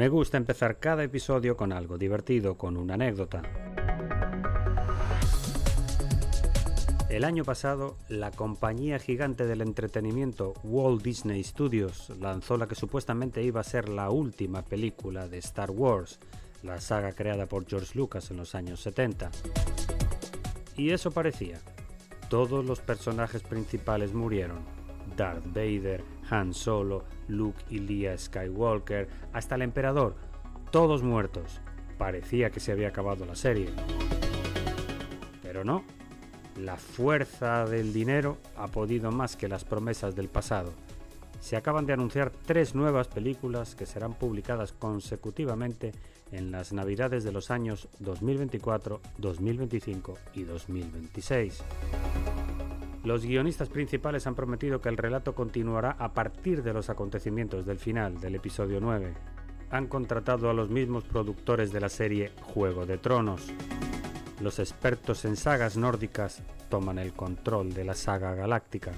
Me gusta empezar cada episodio con algo divertido, con una anécdota. El año pasado, la compañía gigante del entretenimiento Walt Disney Studios lanzó la que supuestamente iba a ser la última película de Star Wars, la saga creada por George Lucas en los años 70. Y eso parecía. Todos los personajes principales murieron. Darth Vader, Han Solo, Luke y Leia Skywalker, hasta el emperador, todos muertos. Parecía que se había acabado la serie. Pero no, la fuerza del dinero ha podido más que las promesas del pasado. Se acaban de anunciar tres nuevas películas que serán publicadas consecutivamente en las navidades de los años 2024, 2025 y 2026. Los guionistas principales han prometido que el relato continuará a partir de los acontecimientos del final del episodio 9. Han contratado a los mismos productores de la serie Juego de Tronos. Los expertos en sagas nórdicas toman el control de la saga galáctica.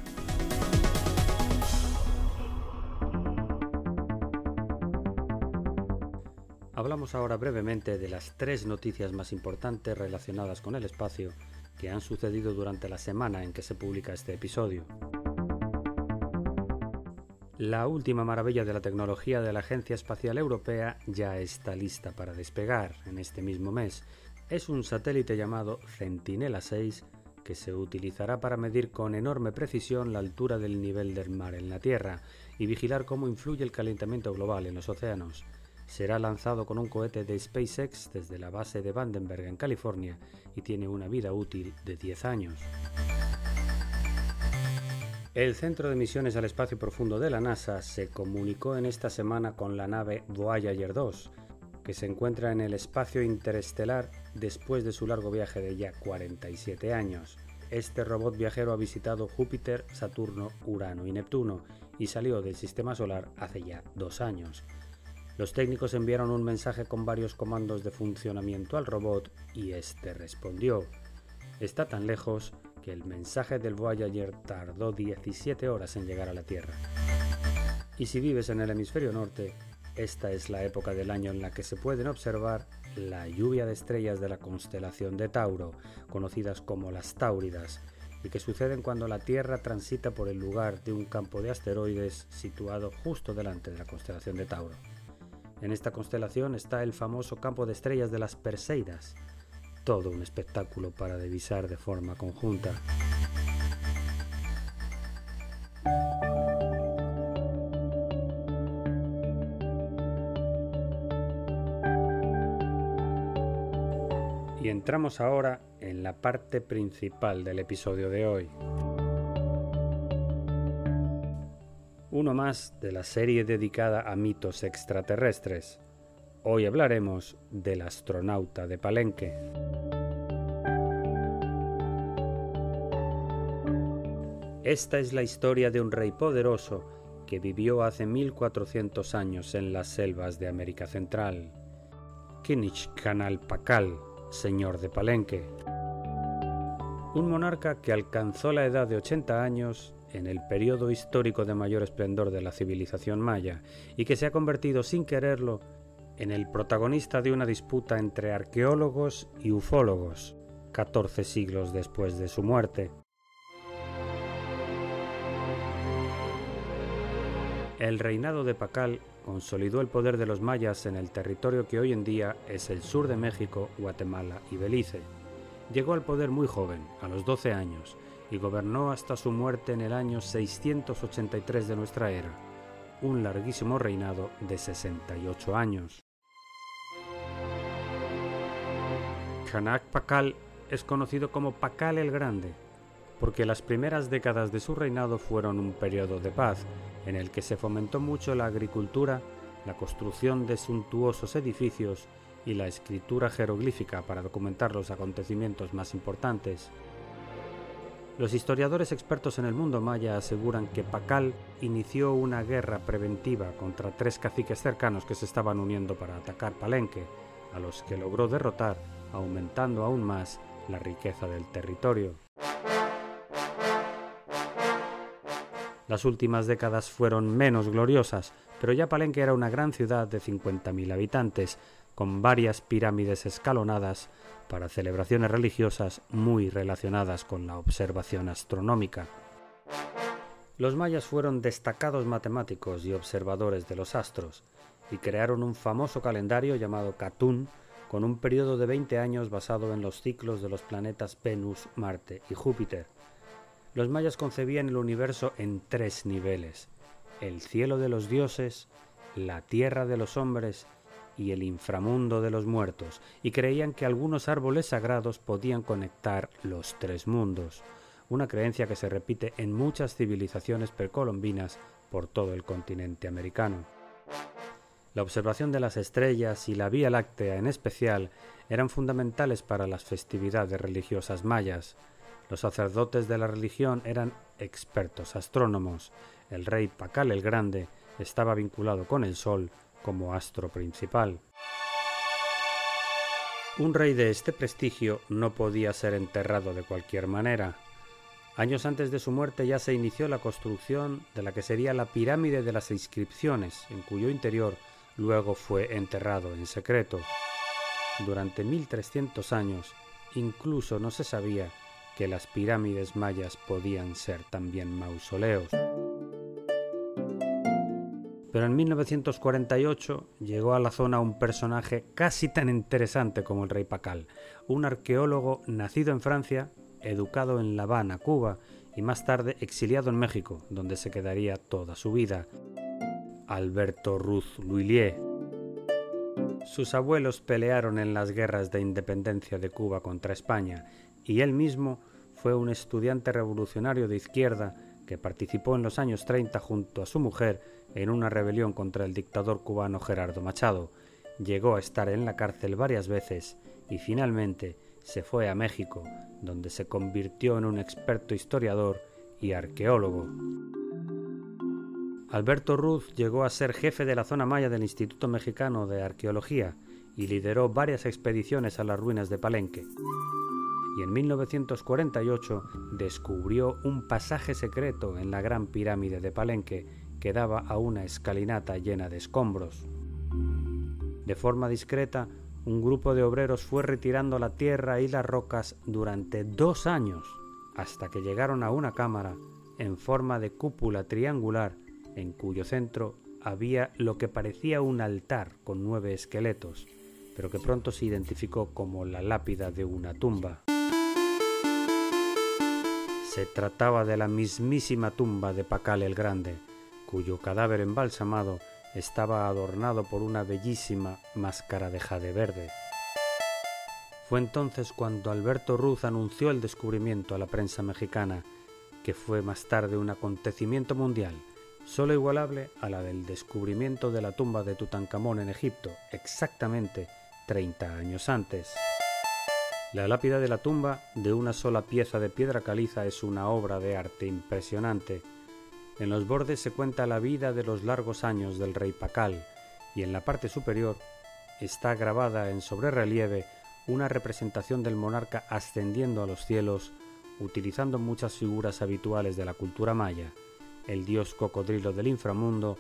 Hablamos ahora brevemente de las tres noticias más importantes relacionadas con el espacio que han sucedido durante la semana en que se publica este episodio. La última maravilla de la tecnología de la Agencia Espacial Europea ya está lista para despegar en este mismo mes. Es un satélite llamado Centinela 6 que se utilizará para medir con enorme precisión la altura del nivel del mar en la Tierra y vigilar cómo influye el calentamiento global en los océanos será lanzado con un cohete de SpaceX desde la base de Vandenberg en California y tiene una vida útil de 10 años. El Centro de Misiones al Espacio Profundo de la NASA se comunicó en esta semana con la nave Voyager 2, que se encuentra en el espacio interestelar después de su largo viaje de ya 47 años. Este robot viajero ha visitado Júpiter, Saturno, Urano y Neptuno y salió del Sistema Solar hace ya dos años. Los técnicos enviaron un mensaje con varios comandos de funcionamiento al robot y este respondió. Está tan lejos que el mensaje del Voyager tardó 17 horas en llegar a la Tierra. Y si vives en el hemisferio norte, esta es la época del año en la que se pueden observar la lluvia de estrellas de la constelación de Tauro, conocidas como las Táuridas, y que suceden cuando la Tierra transita por el lugar de un campo de asteroides situado justo delante de la constelación de Tauro. En esta constelación está el famoso campo de estrellas de las Perseidas, todo un espectáculo para divisar de forma conjunta. Y entramos ahora en la parte principal del episodio de hoy. Uno más de la serie dedicada a mitos extraterrestres. Hoy hablaremos del astronauta de Palenque. Esta es la historia de un rey poderoso que vivió hace 1400 años en las selvas de América Central. Canal Pacal, señor de Palenque. Un monarca que alcanzó la edad de 80 años en el periodo histórico de mayor esplendor de la civilización maya y que se ha convertido sin quererlo en el protagonista de una disputa entre arqueólogos y ufólogos, 14 siglos después de su muerte. El reinado de Pacal consolidó el poder de los mayas en el territorio que hoy en día es el sur de México, Guatemala y Belice. Llegó al poder muy joven, a los 12 años, y gobernó hasta su muerte en el año 683 de nuestra era, un larguísimo reinado de 68 años. Kanak Pacal es conocido como Pacal el Grande, porque las primeras décadas de su reinado fueron un periodo de paz, en el que se fomentó mucho la agricultura, la construcción de suntuosos edificios y la escritura jeroglífica para documentar los acontecimientos más importantes. Los historiadores expertos en el mundo maya aseguran que Pacal inició una guerra preventiva contra tres caciques cercanos que se estaban uniendo para atacar Palenque, a los que logró derrotar, aumentando aún más la riqueza del territorio. Las últimas décadas fueron menos gloriosas, pero ya Palenque era una gran ciudad de 50.000 habitantes, con varias pirámides escalonadas para celebraciones religiosas muy relacionadas con la observación astronómica. Los mayas fueron destacados matemáticos y observadores de los astros, y crearon un famoso calendario llamado Catún, con un periodo de 20 años basado en los ciclos de los planetas Venus, Marte y Júpiter. Los mayas concebían el universo en tres niveles, el cielo de los dioses, la tierra de los hombres y el inframundo de los muertos, y creían que algunos árboles sagrados podían conectar los tres mundos, una creencia que se repite en muchas civilizaciones precolombinas por todo el continente americano. La observación de las estrellas y la Vía Láctea en especial eran fundamentales para las festividades religiosas mayas, los sacerdotes de la religión eran expertos astrónomos. El rey Pacal el Grande estaba vinculado con el Sol como astro principal. Un rey de este prestigio no podía ser enterrado de cualquier manera. Años antes de su muerte ya se inició la construcción de la que sería la pirámide de las inscripciones, en cuyo interior luego fue enterrado en secreto. Durante 1300 años incluso no se sabía que las pirámides mayas podían ser también mausoleos. Pero en 1948 llegó a la zona un personaje casi tan interesante como el rey Pacal, un arqueólogo nacido en Francia, educado en La Habana, Cuba, y más tarde exiliado en México, donde se quedaría toda su vida. Alberto Ruth Lhuillier. Sus abuelos pelearon en las guerras de independencia de Cuba contra España y él mismo fue un estudiante revolucionario de izquierda que participó en los años 30 junto a su mujer en una rebelión contra el dictador cubano Gerardo Machado. Llegó a estar en la cárcel varias veces y finalmente se fue a México, donde se convirtió en un experto historiador y arqueólogo. Alberto Ruz llegó a ser jefe de la zona maya del Instituto Mexicano de Arqueología y lideró varias expediciones a las ruinas de Palenque y en 1948 descubrió un pasaje secreto en la gran pirámide de Palenque que daba a una escalinata llena de escombros. De forma discreta, un grupo de obreros fue retirando la tierra y las rocas durante dos años, hasta que llegaron a una cámara en forma de cúpula triangular en cuyo centro había lo que parecía un altar con nueve esqueletos, pero que pronto se identificó como la lápida de una tumba. Se trataba de la mismísima tumba de Pacal el Grande, cuyo cadáver embalsamado estaba adornado por una bellísima máscara de jade verde. Fue entonces cuando Alberto Ruz anunció el descubrimiento a la prensa mexicana, que fue más tarde un acontecimiento mundial, solo igualable a la del descubrimiento de la tumba de Tutankamón en Egipto, exactamente 30 años antes. La lápida de la tumba, de una sola pieza de piedra caliza, es una obra de arte impresionante. En los bordes se cuenta la vida de los largos años del rey Pacal, y en la parte superior está grabada en sobrerelieve una representación del monarca ascendiendo a los cielos, utilizando muchas figuras habituales de la cultura maya, el dios cocodrilo del inframundo,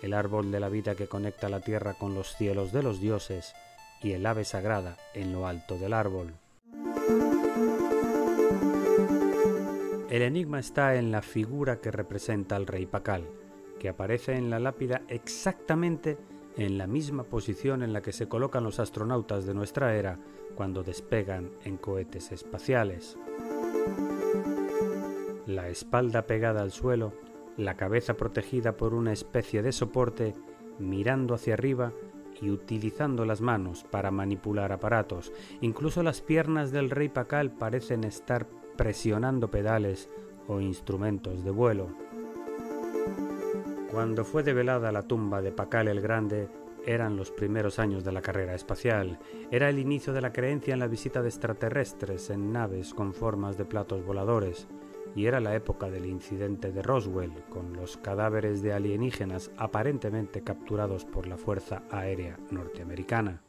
el árbol de la vida que conecta la tierra con los cielos de los dioses, y el ave sagrada en lo alto del árbol. El enigma está en la figura que representa al rey Pacal, que aparece en la lápida exactamente en la misma posición en la que se colocan los astronautas de nuestra era cuando despegan en cohetes espaciales. La espalda pegada al suelo, la cabeza protegida por una especie de soporte, mirando hacia arriba y utilizando las manos para manipular aparatos. Incluso las piernas del rey Pacal parecen estar presionando pedales o instrumentos de vuelo. Cuando fue develada la tumba de Pacal el Grande, eran los primeros años de la carrera espacial. Era el inicio de la creencia en la visita de extraterrestres en naves con formas de platos voladores. Y era la época del incidente de Roswell, con los cadáveres de alienígenas aparentemente capturados por la Fuerza Aérea Norteamericana.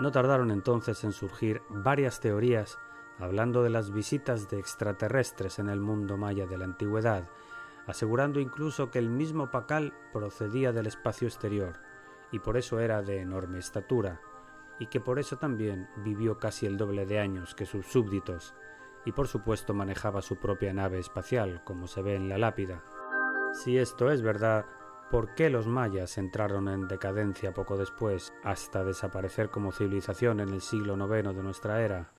No tardaron entonces en surgir varias teorías hablando de las visitas de extraterrestres en el mundo maya de la antigüedad, asegurando incluso que el mismo Pacal procedía del espacio exterior y por eso era de enorme estatura, y que por eso también vivió casi el doble de años que sus súbditos, y por supuesto manejaba su propia nave espacial, como se ve en la lápida. Si esto es verdad, ¿por qué los mayas entraron en decadencia poco después, hasta desaparecer como civilización en el siglo IX de nuestra era?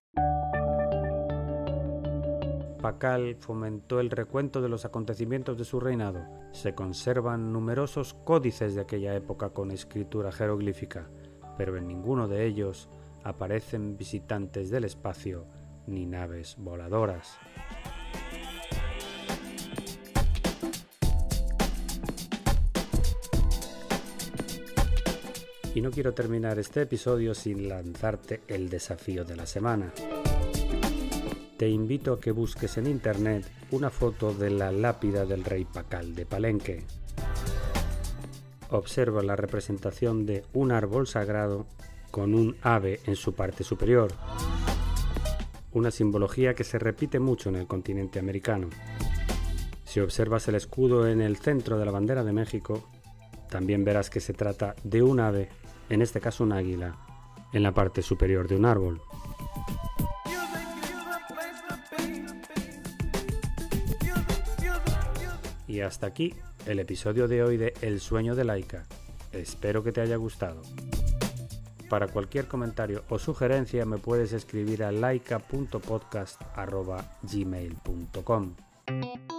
Pacal fomentó el recuento de los acontecimientos de su reinado. Se conservan numerosos códices de aquella época con escritura jeroglífica, pero en ninguno de ellos aparecen visitantes del espacio ni naves voladoras. Y no quiero terminar este episodio sin lanzarte el desafío de la semana te invito a que busques en internet una foto de la lápida del rey Pacal de Palenque. Observa la representación de un árbol sagrado con un ave en su parte superior, una simbología que se repite mucho en el continente americano. Si observas el escudo en el centro de la bandera de México, también verás que se trata de un ave, en este caso un águila, en la parte superior de un árbol. Y hasta aquí el episodio de hoy de El sueño de Laika. Espero que te haya gustado. Para cualquier comentario o sugerencia me puedes escribir a laika.podcast.gmail.com.